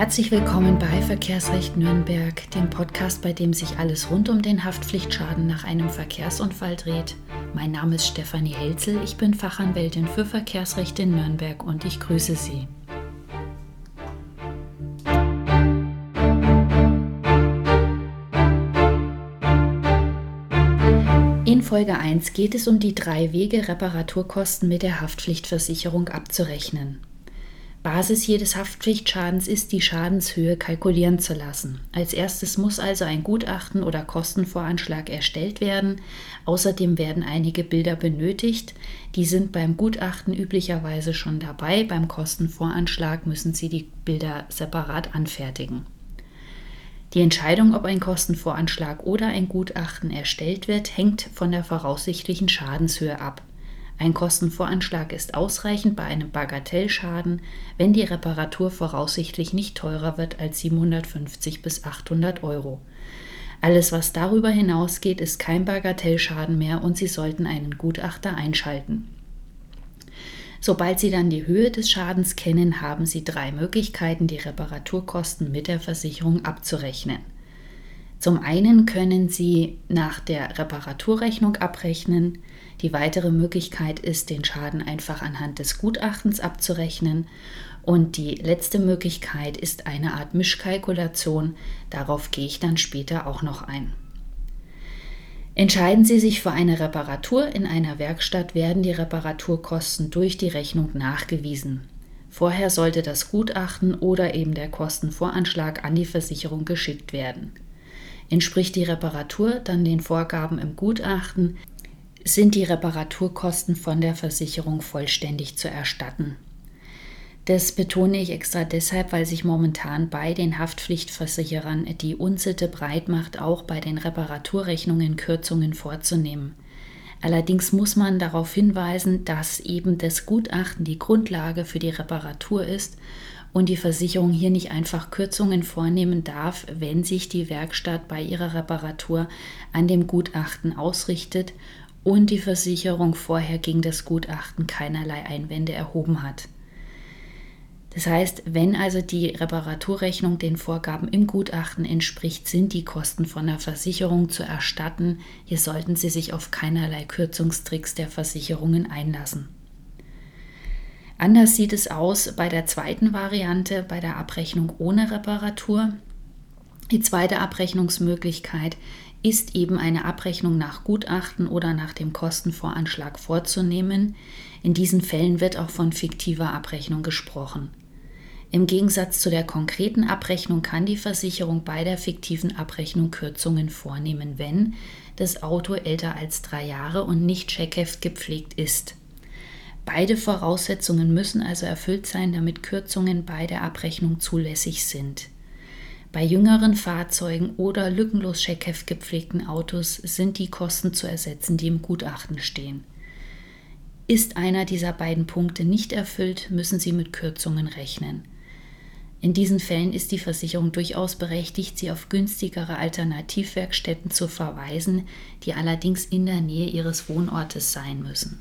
Herzlich willkommen bei Verkehrsrecht Nürnberg, dem Podcast, bei dem sich alles rund um den Haftpflichtschaden nach einem Verkehrsunfall dreht. Mein Name ist Stefanie Helzel, ich bin Fachanwältin für Verkehrsrecht in Nürnberg und ich grüße Sie. In Folge 1 geht es um die drei Wege, Reparaturkosten mit der Haftpflichtversicherung abzurechnen. Basis jedes Haftpflichtschadens ist, die Schadenshöhe kalkulieren zu lassen. Als erstes muss also ein Gutachten oder Kostenvoranschlag erstellt werden. Außerdem werden einige Bilder benötigt. Die sind beim Gutachten üblicherweise schon dabei. Beim Kostenvoranschlag müssen Sie die Bilder separat anfertigen. Die Entscheidung, ob ein Kostenvoranschlag oder ein Gutachten erstellt wird, hängt von der voraussichtlichen Schadenshöhe ab. Ein Kostenvoranschlag ist ausreichend bei einem Bagatellschaden, wenn die Reparatur voraussichtlich nicht teurer wird als 750 bis 800 Euro. Alles, was darüber hinausgeht, ist kein Bagatellschaden mehr und Sie sollten einen Gutachter einschalten. Sobald Sie dann die Höhe des Schadens kennen, haben Sie drei Möglichkeiten, die Reparaturkosten mit der Versicherung abzurechnen. Zum einen können Sie nach der Reparaturrechnung abrechnen, die weitere Möglichkeit ist, den Schaden einfach anhand des Gutachtens abzurechnen. Und die letzte Möglichkeit ist eine Art Mischkalkulation. Darauf gehe ich dann später auch noch ein. Entscheiden Sie sich für eine Reparatur in einer Werkstatt, werden die Reparaturkosten durch die Rechnung nachgewiesen. Vorher sollte das Gutachten oder eben der Kostenvoranschlag an die Versicherung geschickt werden. Entspricht die Reparatur dann den Vorgaben im Gutachten, sind die Reparaturkosten von der Versicherung vollständig zu erstatten. Das betone ich extra deshalb, weil sich momentan bei den Haftpflichtversicherern die Unsitte breit macht, auch bei den Reparaturrechnungen Kürzungen vorzunehmen. Allerdings muss man darauf hinweisen, dass eben das Gutachten die Grundlage für die Reparatur ist und die Versicherung hier nicht einfach Kürzungen vornehmen darf, wenn sich die Werkstatt bei ihrer Reparatur an dem Gutachten ausrichtet und die Versicherung vorher gegen das Gutachten keinerlei Einwände erhoben hat. Das heißt, wenn also die Reparaturrechnung den Vorgaben im Gutachten entspricht, sind die Kosten von der Versicherung zu erstatten. Hier sollten Sie sich auf keinerlei Kürzungstricks der Versicherungen einlassen. Anders sieht es aus bei der zweiten Variante, bei der Abrechnung ohne Reparatur. Die zweite Abrechnungsmöglichkeit ist eben eine Abrechnung nach Gutachten oder nach dem Kostenvoranschlag vorzunehmen. In diesen Fällen wird auch von fiktiver Abrechnung gesprochen. Im Gegensatz zu der konkreten Abrechnung kann die Versicherung bei der fiktiven Abrechnung Kürzungen vornehmen, wenn das Auto älter als drei Jahre und nicht Checkheft gepflegt ist. Beide Voraussetzungen müssen also erfüllt sein, damit Kürzungen bei der Abrechnung zulässig sind. Bei jüngeren Fahrzeugen oder lückenlos Checkheft gepflegten Autos sind die Kosten zu ersetzen, die im Gutachten stehen. Ist einer dieser beiden Punkte nicht erfüllt, müssen Sie mit Kürzungen rechnen. In diesen Fällen ist die Versicherung durchaus berechtigt, Sie auf günstigere Alternativwerkstätten zu verweisen, die allerdings in der Nähe Ihres Wohnortes sein müssen.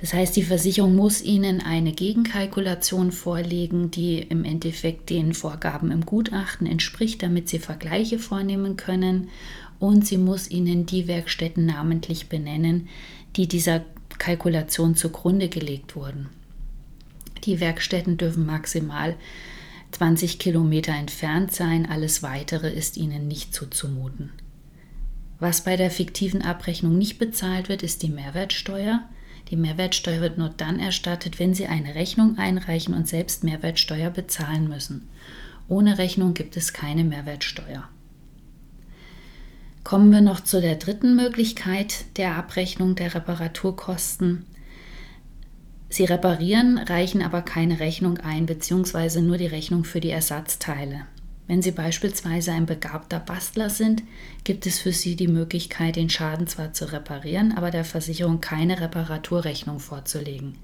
Das heißt, die Versicherung muss Ihnen eine Gegenkalkulation vorlegen, die im Endeffekt den Vorgaben im Gutachten entspricht, damit Sie Vergleiche vornehmen können. Und sie muss Ihnen die Werkstätten namentlich benennen, die dieser Kalkulation zugrunde gelegt wurden. Die Werkstätten dürfen maximal 20 Kilometer entfernt sein, alles weitere ist Ihnen nicht zuzumuten. Was bei der fiktiven Abrechnung nicht bezahlt wird, ist die Mehrwertsteuer. Die Mehrwertsteuer wird nur dann erstattet, wenn Sie eine Rechnung einreichen und selbst Mehrwertsteuer bezahlen müssen. Ohne Rechnung gibt es keine Mehrwertsteuer. Kommen wir noch zu der dritten Möglichkeit der Abrechnung der Reparaturkosten. Sie reparieren, reichen aber keine Rechnung ein, beziehungsweise nur die Rechnung für die Ersatzteile. Wenn Sie beispielsweise ein begabter Bastler sind, gibt es für Sie die Möglichkeit, den Schaden zwar zu reparieren, aber der Versicherung keine Reparaturrechnung vorzulegen.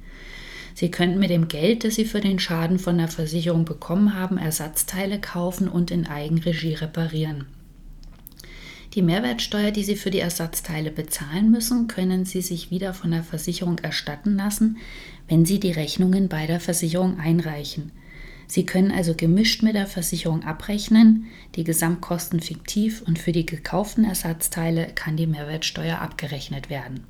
Sie könnten mit dem Geld, das Sie für den Schaden von der Versicherung bekommen haben, Ersatzteile kaufen und in Eigenregie reparieren. Die Mehrwertsteuer, die Sie für die Ersatzteile bezahlen müssen, können Sie sich wieder von der Versicherung erstatten lassen, wenn Sie die Rechnungen bei der Versicherung einreichen. Sie können also gemischt mit der Versicherung abrechnen, die Gesamtkosten fiktiv und für die gekauften Ersatzteile kann die Mehrwertsteuer abgerechnet werden.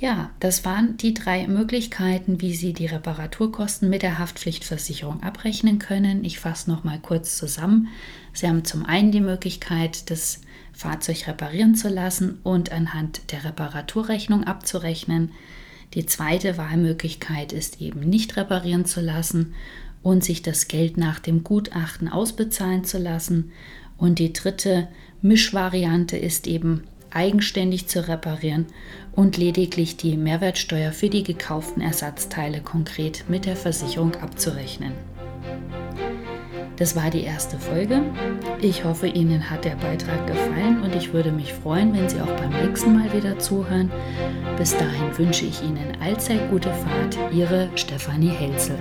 Ja, das waren die drei Möglichkeiten, wie Sie die Reparaturkosten mit der Haftpflichtversicherung abrechnen können. Ich fasse noch mal kurz zusammen. Sie haben zum einen die Möglichkeit, das Fahrzeug reparieren zu lassen und anhand der Reparaturrechnung abzurechnen. Die zweite Wahlmöglichkeit ist eben nicht reparieren zu lassen und sich das Geld nach dem Gutachten ausbezahlen zu lassen. Und die dritte Mischvariante ist eben eigenständig zu reparieren und lediglich die Mehrwertsteuer für die gekauften Ersatzteile konkret mit der Versicherung abzurechnen. Das war die erste Folge. Ich hoffe, Ihnen hat der Beitrag gefallen und ich würde mich freuen, wenn Sie auch beim nächsten Mal wieder zuhören. Bis dahin wünsche ich Ihnen allzeit gute Fahrt. Ihre Stefanie Helzel.